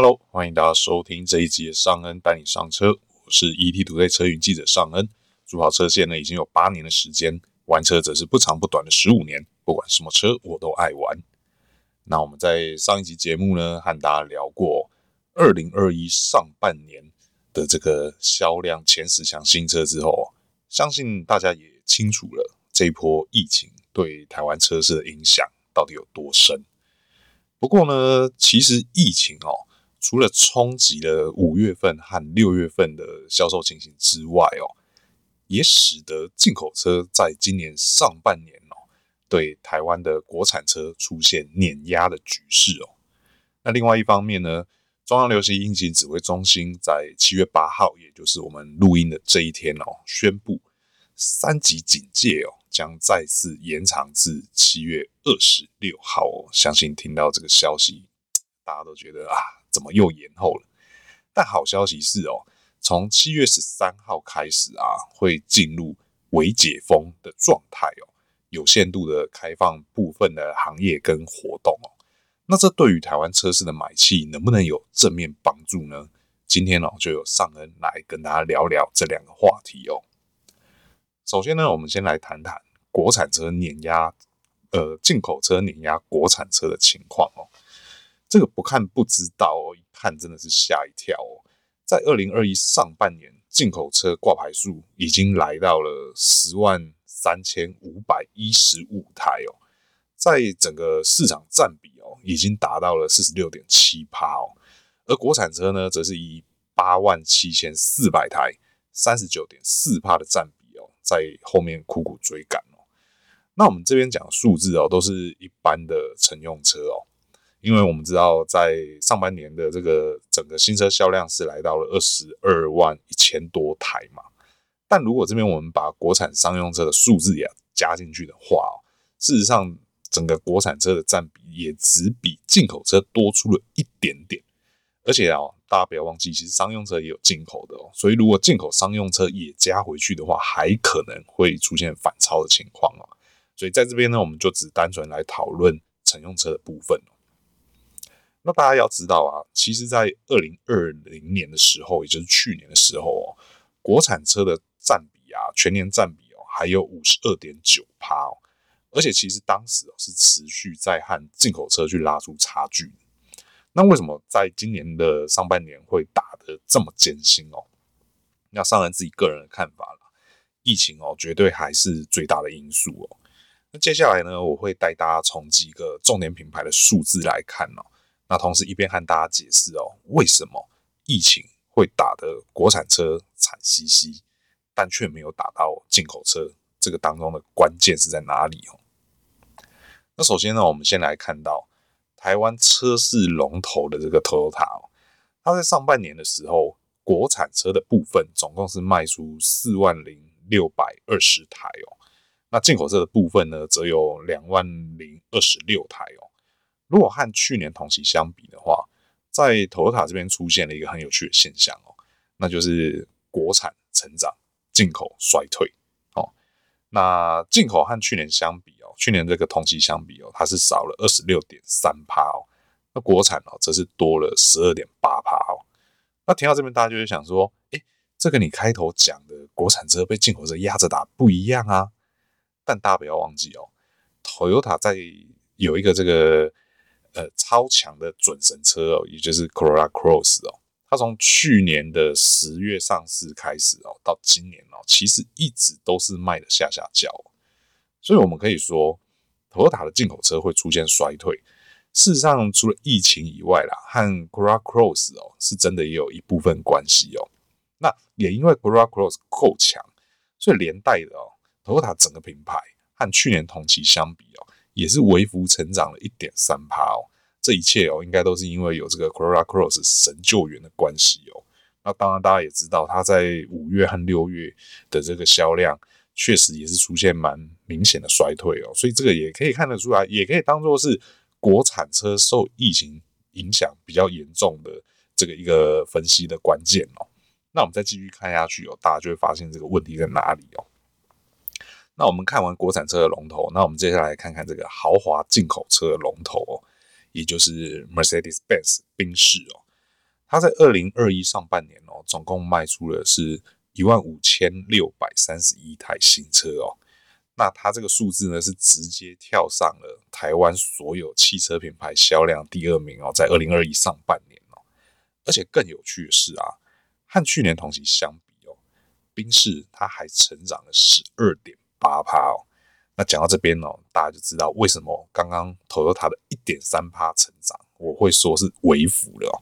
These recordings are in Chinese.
Hello，欢迎大家收听这一集的尚恩带你上车，我是 ETtoday 车云记者尚恩。主跑车线呢已经有八年的时间，玩车则是不长不短的十五年，不管什么车我都爱玩。那我们在上一集节目呢和大家聊过二零二一上半年的这个销量前十强新车之后，相信大家也清楚了这一波疫情对台湾车市的影响到底有多深。不过呢，其实疫情哦。除了冲击了五月份和六月份的销售情形之外哦，也使得进口车在今年上半年哦，对台湾的国产车出现碾压的局势哦。那另外一方面呢，中央流行疫情指挥中心在七月八号，也就是我们录音的这一天哦，宣布三级警戒哦，将再次延长至七月二十六号哦。相信听到这个消息，大家都觉得啊。怎么又延后了？但好消息是哦，从七月十三号开始啊，会进入微解封的状态哦，有限度的开放部分的行业跟活动哦。那这对于台湾车市的买气能不能有正面帮助呢？今天哦，就有尚恩来跟大家聊聊这两个话题哦。首先呢，我们先来谈谈国产车碾压，呃，进口车碾压国产车的情况哦。这个不看不知道，一看真的是吓一跳哦。在二零二一上半年，进口车挂牌数已经来到了十万三千五百一十五台哦，在整个市场占比哦，已经达到了四十六点七趴哦。而国产车呢，则是以八万七千四百台，三十九点四趴的占比哦，在后面苦苦追赶哦。那我们这边讲的数字哦，都是一般的乘用车哦。因为我们知道，在上半年的这个整个新车销量是来到了二十二万一千多台嘛，但如果这边我们把国产商用车的数字也加进去的话，事实上整个国产车的占比也只比进口车多出了一点点，而且啊，大家不要忘记，其实商用车也有进口的哦，所以如果进口商用车也加回去的话，还可能会出现反超的情况哦。所以在这边呢，我们就只单纯来讨论乘用车的部分哦。那大家要知道啊，其实，在二零二零年的时候，也就是去年的时候哦，国产车的占比啊，全年占比哦，还有五十二点九趴哦，而且其实当时哦是持续在和进口车去拉出差距。那为什么在今年的上半年会打得这么艰辛哦？那尚恩自己个人的看法了，疫情哦，绝对还是最大的因素哦。那接下来呢，我会带大家从几个重点品牌的数字来看哦。那同时一边和大家解释哦，为什么疫情会打得国产车惨兮兮，但却没有打到进口车？这个当中的关键是在哪里哦？那首先呢，我们先来看到台湾车市龙头的这个 Toyota 哦，它在上半年的时候，国产车的部分总共是卖出四万零六百二十台哦，那进口车的部分呢，则有两万零二十六台哦。如果和去年同期相比的话，在 Toyota 这边出现了一个很有趣的现象哦，那就是国产成长，进口衰退。哦，那进口和去年相比哦，去年这个同期相比哦，它是少了二十六点三趴哦，那国产哦则是多了十二点八趴哦。那听到这边，大家就会想说，诶，这个你开头讲的国产车被进口车压着打不一样啊？但大家不要忘记哦，Toyota 在有一个这个。呃，超强的准神车哦，也就是 Corolla Cross 哦，它从去年的十月上市开始哦，到今年哦，其实一直都是卖的下下轿，所以我们可以说，Toyota 的进口车会出现衰退。事实上，除了疫情以外啦，和 Corolla Cross 哦，是真的也有一部分关系哦。那也因为 Corolla Cross 够强，所以连带的哦，Toyota 整个品牌和去年同期相比哦。也是微幅成长了一点三趴哦，这一切哦，应该都是因为有这个 Corolla Cross 神救援的关系哦。那当然，大家也知道，它在五月和六月的这个销量确实也是出现蛮明显的衰退哦，所以这个也可以看得出来，也可以当做是国产车受疫情影响比较严重的这个一个分析的关键哦。那我们再继续看下去哦，大家就会发现这个问题在哪里哦。那我们看完国产车的龙头，那我们接下来看看这个豪华进口车的龙头哦，也就是 Mercedes-Benz 宾士哦。它在二零二一上半年哦，总共卖出了是一万五千六百三十一台新车哦。那它这个数字呢，是直接跳上了台湾所有汽车品牌销量第二名哦，在二零二一上半年哦。而且更有趣的是啊，和去年同期相比哦，宾士它还成长了十二点八趴哦。那讲到这边哦，大家就知道为什么刚刚 Toyota 的一点三趴成长，我会说是微幅了哦。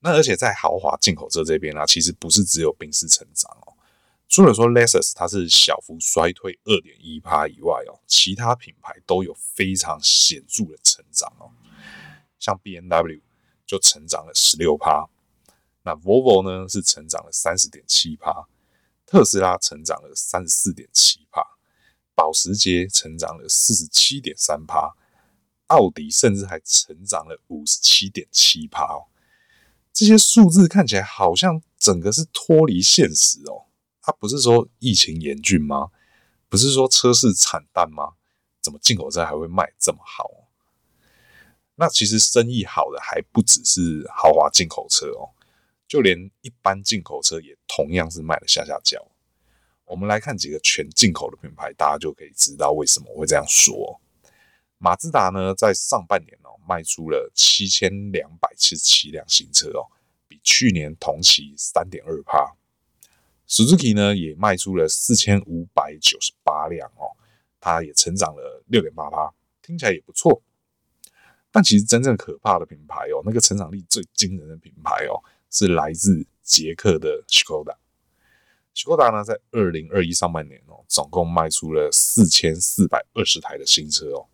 那而且在豪华进口车这边啊，其实不是只有宾士成长哦。除了说 Lexus 它是小幅衰退二点一趴以外哦，其他品牌都有非常显著的成长哦。像 BMW 就成长了十六趴，那 Volvo 呢是成长了三十点七趴，特斯拉成长了三十四点七趴，保时捷成长了四十七点三趴，奥迪甚至还成长了五十七点七趴哦。这些数字看起来好像整个是脱离现实哦。它不是说疫情严峻吗？不是说车市惨淡吗？怎么进口车还会卖这么好？那其实生意好的还不只是豪华进口车哦，就连一般进口车也同样是卖的下下叫。我们来看几个全进口的品牌，大家就可以知道为什么我会这样说。马自达呢，在上半年哦，卖出了七千两百七十七辆新车哦，比去年同期三点二趴。Suzuki 呢也卖出了四千五百九十八辆哦，它也成长了六点八趴，听起来也不错。但其实真正可怕的品牌哦，那个成长力最惊人的品牌哦，是来自捷克的 Skoda。Skoda 呢在二零二一上半年哦，总共卖出了四千四百二十台的新车哦，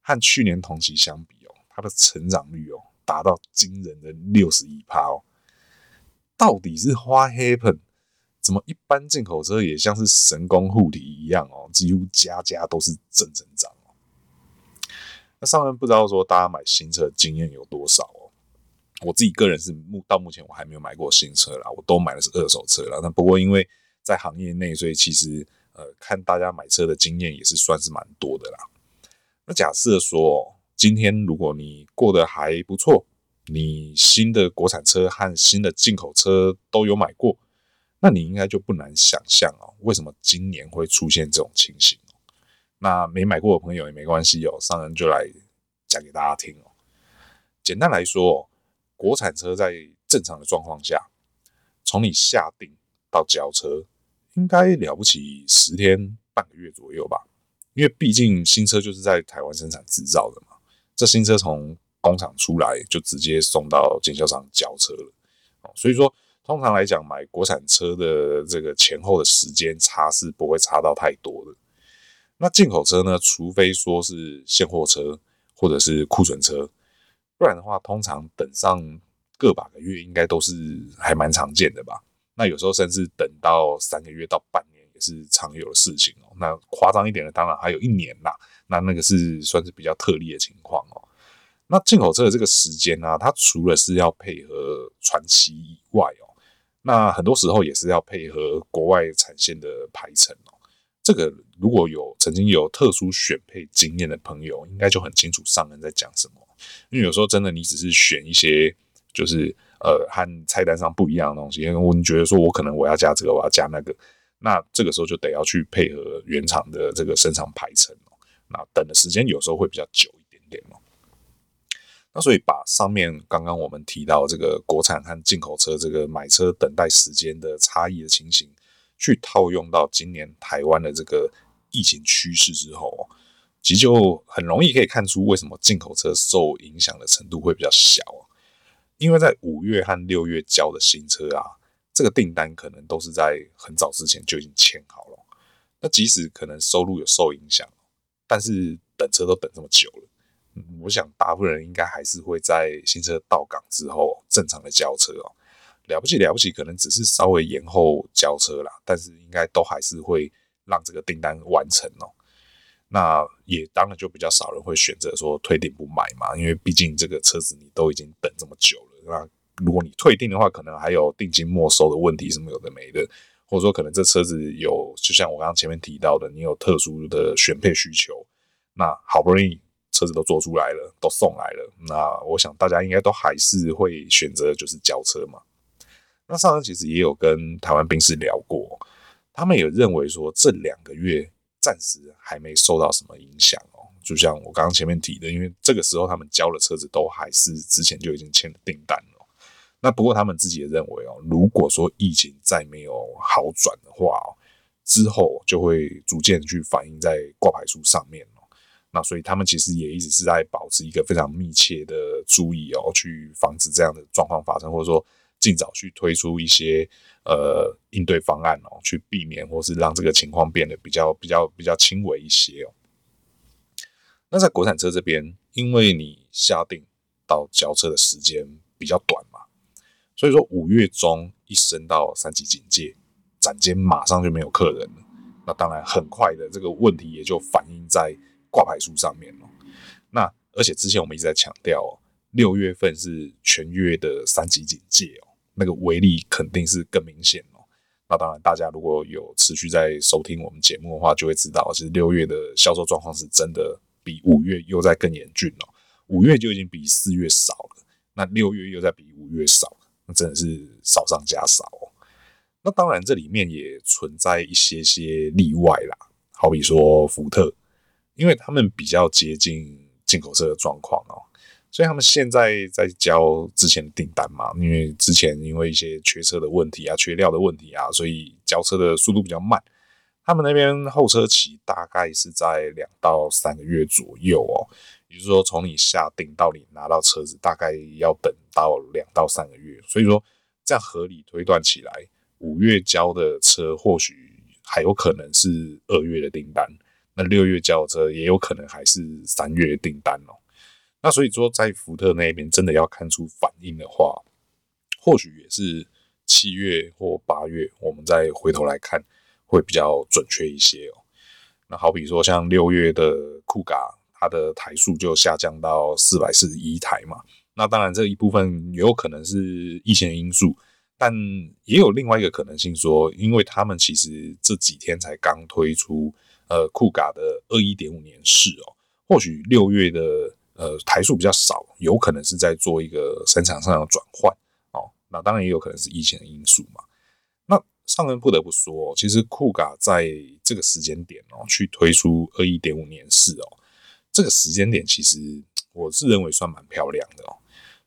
和去年同期相比哦，它的成长率哦达到惊人的六十一趴哦。到底是花 happen？怎么一般进口车也像是神功护体一样哦，几乎家家都是正增长哦。那上面不知道说大家买新车的经验有多少？我自己个人是目到目前我还没有买过新车啦，我都买的是二手车啦。那不过因为在行业内，所以其实呃看大家买车的经验也是算是蛮多的啦。那假设说今天如果你过得还不错，你新的国产车和新的进口车都有买过。那你应该就不难想象哦，为什么今年会出现这种情形？那没买过的朋友也没关系哦，上人就来讲给大家听哦。简单来说，国产车在正常的状况下，从你下定到交车，应该了不起十天半个月左右吧？因为毕竟新车就是在台湾生产制造的嘛，这新车从工厂出来就直接送到经销商交车了，所以说。通常来讲，买国产车的这个前后的时间差是不会差到太多的。那进口车呢？除非说是现货车或者是库存车，不然的话，通常等上个把个月，应该都是还蛮常见的吧。那有时候甚至等到三个月到半年也是常有的事情哦。那夸张一点的，当然还有一年啦。那那个是算是比较特例的情况哦。那进口车的这个时间呢，它除了是要配合传奇以外哦。那很多时候也是要配合国外产线的排程哦。这个如果有曾经有特殊选配经验的朋友，应该就很清楚上人在讲什么。因为有时候真的你只是选一些就是呃和菜单上不一样的东西，因为我觉得说我可能我要加这个，我要加那个，那这个时候就得要去配合原厂的这个生产排程哦。那等的时间有时候会比较久一点点哦。那所以把上面刚刚我们提到这个国产和进口车这个买车等待时间的差异的情形，去套用到今年台湾的这个疫情趋势之后，其实就很容易可以看出为什么进口车受影响的程度会比较小。因为在五月和六月交的新车啊，这个订单可能都是在很早之前就已经签好了。那即使可能收入有受影响，但是等车都等这么久了。我想大部分人应该还是会在新车到港之后正常的交车哦，了不起了不起，可能只是稍微延后交车啦，但是应该都还是会让这个订单完成哦。那也当然就比较少人会选择说退订不买嘛，因为毕竟这个车子你都已经等这么久了，那如果你退订的话，可能还有定金没收的问题什么有的没的，或者说可能这车子有，就像我刚刚前面提到的，你有特殊的选配需求，那好不容易。车子都做出来了，都送来了，那我想大家应该都还是会选择就是交车嘛。那上次其实也有跟台湾兵士聊过，他们也认为说这两个月暂时还没受到什么影响哦。就像我刚刚前面提的，因为这个时候他们交的车子都还是之前就已经签了订单了。那不过他们自己也认为哦，如果说疫情再没有好转的话哦，之后就会逐渐去反映在挂牌数上面哦。那所以他们其实也一直是在保持一个非常密切的注意哦，去防止这样的状况发生，或者说尽早去推出一些呃应对方案哦，去避免或是让这个情况变得比较比较比较轻微一些哦。那在国产车这边，因为你下定到交车的时间比较短嘛，所以说五月中一升到三级警戒，展间马上就没有客人了。那当然，很快的这个问题也就反映在挂牌数上面了。那而且之前我们一直在强调，六月份是全月的三级警戒哦，那个威力肯定是更明显哦。那当然，大家如果有持续在收听我们节目的话，就会知道，其实六月的销售状况是真的。比五月又在更严峻了，五月就已经比四月少了，那六月又在比五月少，那真的是少上加少哦。那当然，这里面也存在一些些例外啦，好比说福特，因为他们比较接近进口车的状况哦，所以他们现在在交之前的订单嘛，因为之前因为一些缺车的问题啊、缺料的问题啊，所以交车的速度比较慢。他们那边候车期大概是在两到三个月左右哦，也就是说，从你下定到你拿到车子，大概要等到两到三个月。所以说，这样合理推断起来，五月交的车或许还有可能是二月的订单，那六月交的车也有可能还是三月订单哦。那所以说，在福特那边真的要看出反应的话，或许也是七月或八月，我们再回头来看。会比较准确一些哦。那好比说像六月的酷咖，它的台数就下降到四百四十一台嘛。那当然这一部分也有可能是疫情的因素，但也有另外一个可能性说，因为他们其实这几天才刚推出呃酷咖的二一点五年式哦，或许六月的呃台数比较少，有可能是在做一个生产上的转换哦。那当然也有可能是疫情的因素嘛。那上恩不得不说，其实酷咖在这个时间点哦，去推出二一点五年四哦，这个时间点其实我是认为算蛮漂亮的哦。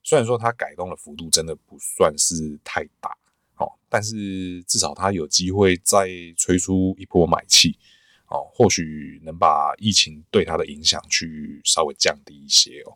虽然说它改动的幅度真的不算是太大哦，但是至少它有机会再催出一波买气哦，或许能把疫情对它的影响去稍微降低一些哦。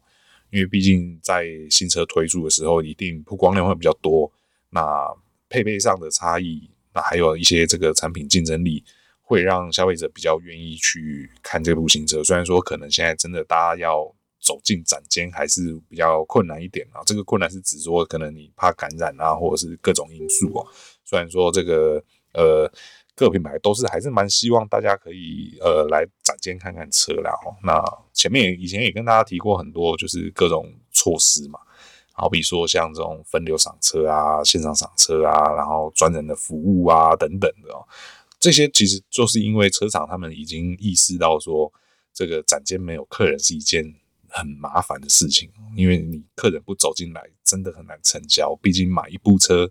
因为毕竟在新车推出的时候，一定曝光量会比较多，那配备上的差异。那还有一些这个产品竞争力，会让消费者比较愿意去看这部新车。虽然说可能现在真的大家要走进展间还是比较困难一点啊。这个困难是指说可能你怕感染啊，或者是各种因素哦。虽然说这个呃各品牌都是还是蛮希望大家可以呃来展间看看车啦。那前面以前也跟大家提过很多，就是各种措施嘛。好比说像这种分流赏车啊、线上赏车啊，然后专人的服务啊等等的哦，这些其实就是因为车厂他们已经意识到说，这个展间没有客人是一件很麻烦的事情，因为你客人不走进来，真的很难成交。毕竟买一部车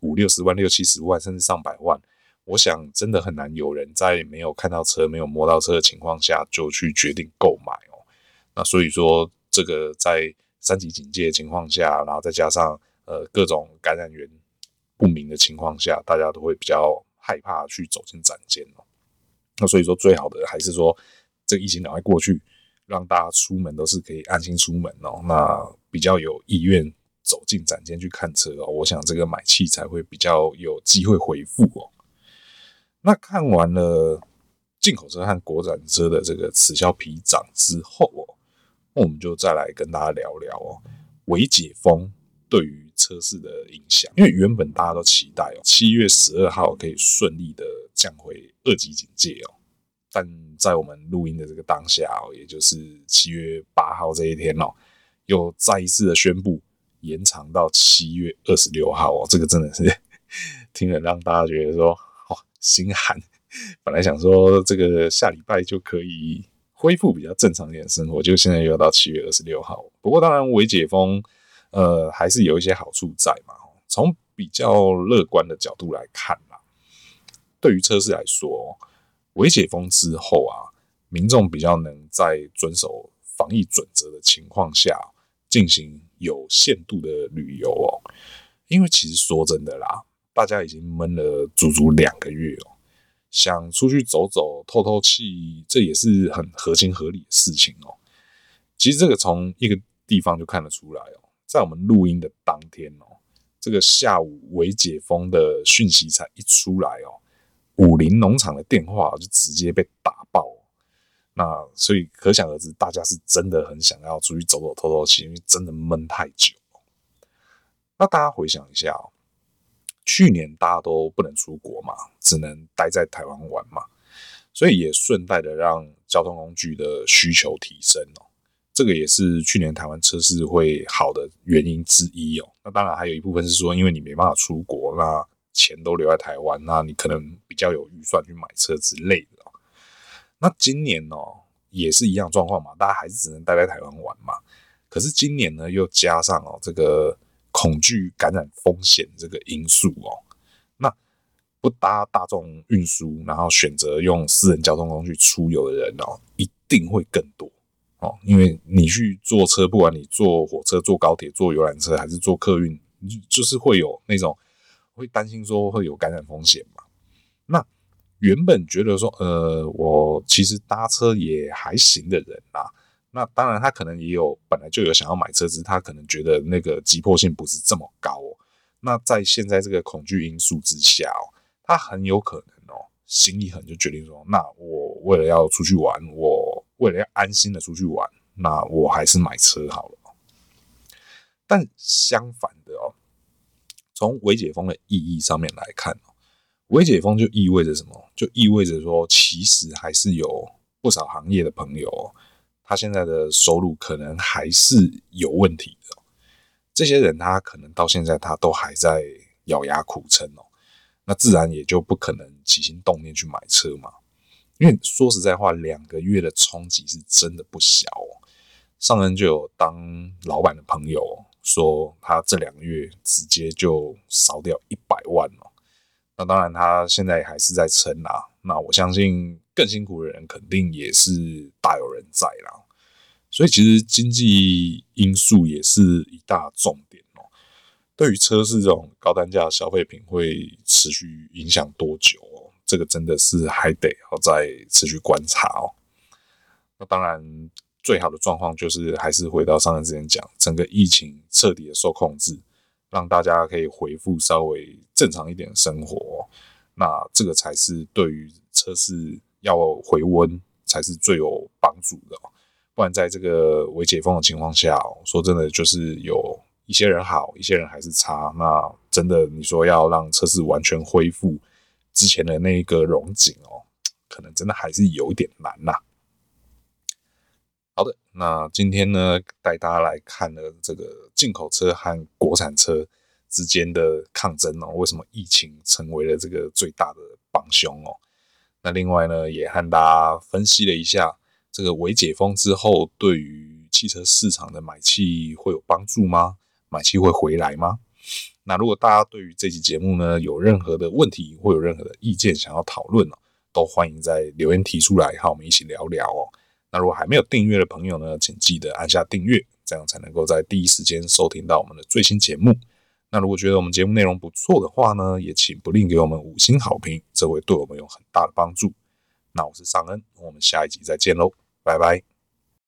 五六十万、六七十万，甚至上百万，我想真的很难有人在没有看到车、没有摸到车的情况下就去决定购买哦。那所以说，这个在三级警戒的情况下，然后再加上呃各种感染源不明的情况下，大家都会比较害怕去走进展间哦。那所以说，最好的还是说这个疫情赶快过去，让大家出门都是可以安心出门哦。那比较有意愿走进展间去看车哦，我想这个买气才会比较有机会回复哦。那看完了进口车和国产车的这个此消彼长之后哦。那我们就再来跟大家聊聊哦，微解封对于车市的影响。因为原本大家都期待哦，七月十二号可以顺利的降回二级警戒哦，但在我们录音的这个当下哦，也就是七月八号这一天哦，又再一次的宣布延长到七月二十六号哦，这个真的是 听了让大家觉得说，心寒。本来想说这个下礼拜就可以。恢复比较正常一点生活。就现在又要到七月二十六号，不过当然微解封，呃，还是有一些好处在嘛。从比较乐观的角度来看啦，对于车市来说，微解封之后啊，民众比较能在遵守防疫准则的情况下进行有限度的旅游哦。因为其实说真的啦，大家已经闷了足足两个月哦，想出去走走、透透气，这也是很合情合理的事情哦。其实这个从一个地方就看得出来哦，在我们录音的当天哦。这个下午微解封的讯息才一出来哦，武陵农场的电话就直接被打爆，那所以可想而知，大家是真的很想要出去走走透透气，因为真的闷太久。那大家回想一下哦，去年大家都不能出国嘛，只能待在台湾玩嘛，所以也顺带的让交通工具的需求提升哦。这个也是去年台湾车市会好的原因之一哦。那当然还有一部分是说，因为你没办法出国，那钱都留在台湾，那你可能比较有预算去买车之类的哦。那今年哦也是一样状况嘛，大家还是只能待在台湾玩嘛。可是今年呢又加上哦这个恐惧感染风险这个因素哦，那不搭大众运输，然后选择用私人交通工具出游的人哦，一定会更多。哦，因为你去坐车，不管你坐火车、坐高铁、坐游览车，还是坐客运，就是会有那种会担心说会有感染风险嘛。那原本觉得说，呃，我其实搭车也还行的人啊，那当然他可能也有本来就有想要买车子，他可能觉得那个急迫性不是这么高。那在现在这个恐惧因素之下哦，他很有可能哦，心一狠就决定说，那我为了要出去玩，我。为了要安心的出去玩，那我还是买车好了。但相反的哦，从微解封的意义上面来看哦，微解封就意味着什么？就意味着说，其实还是有不少行业的朋友，他现在的收入可能还是有问题的。这些人他可能到现在他都还在咬牙苦撑哦，那自然也就不可能起心动念去买车嘛。因为说实在话，两个月的冲击是真的不小哦。上任就有当老板的朋友说，他这两个月直接就烧掉一百万哦。那当然，他现在还是在撑啊。那我相信更辛苦的人肯定也是大有人在啦。所以其实经济因素也是一大重点哦。对于车市这种高单价消费品，会持续影响多久哦？这个真的是还得要再持续观察哦。那当然，最好的状况就是还是回到上任之前讲，整个疫情彻底的受控制，让大家可以恢复稍微正常一点的生活。那这个才是对于车市要回温才是最有帮助的。不然在这个未解封的情况下，说真的，就是有一些人好，一些人还是差。那真的，你说要让车市完全恢复，之前的那一个荣景哦，可能真的还是有点难呐。好的，那今天呢，带大家来看了这个进口车和国产车之间的抗争哦，为什么疫情成为了这个最大的帮凶哦？那另外呢，也和大家分析了一下这个微解封之后，对于汽车市场的买气会有帮助吗？买气会回来吗？那如果大家对于这期节目呢，有任何的问题或有任何的意见想要讨论哦，都欢迎在留言提出来，和我们一起聊聊哦。那如果还没有订阅的朋友呢，请记得按下订阅，这样才能够在第一时间收听到我们的最新节目。那如果觉得我们节目内容不错的话呢，也请不吝给我们五星好评，这会对我们有很大的帮助。那我是尚恩，我们下一集再见喽，拜拜。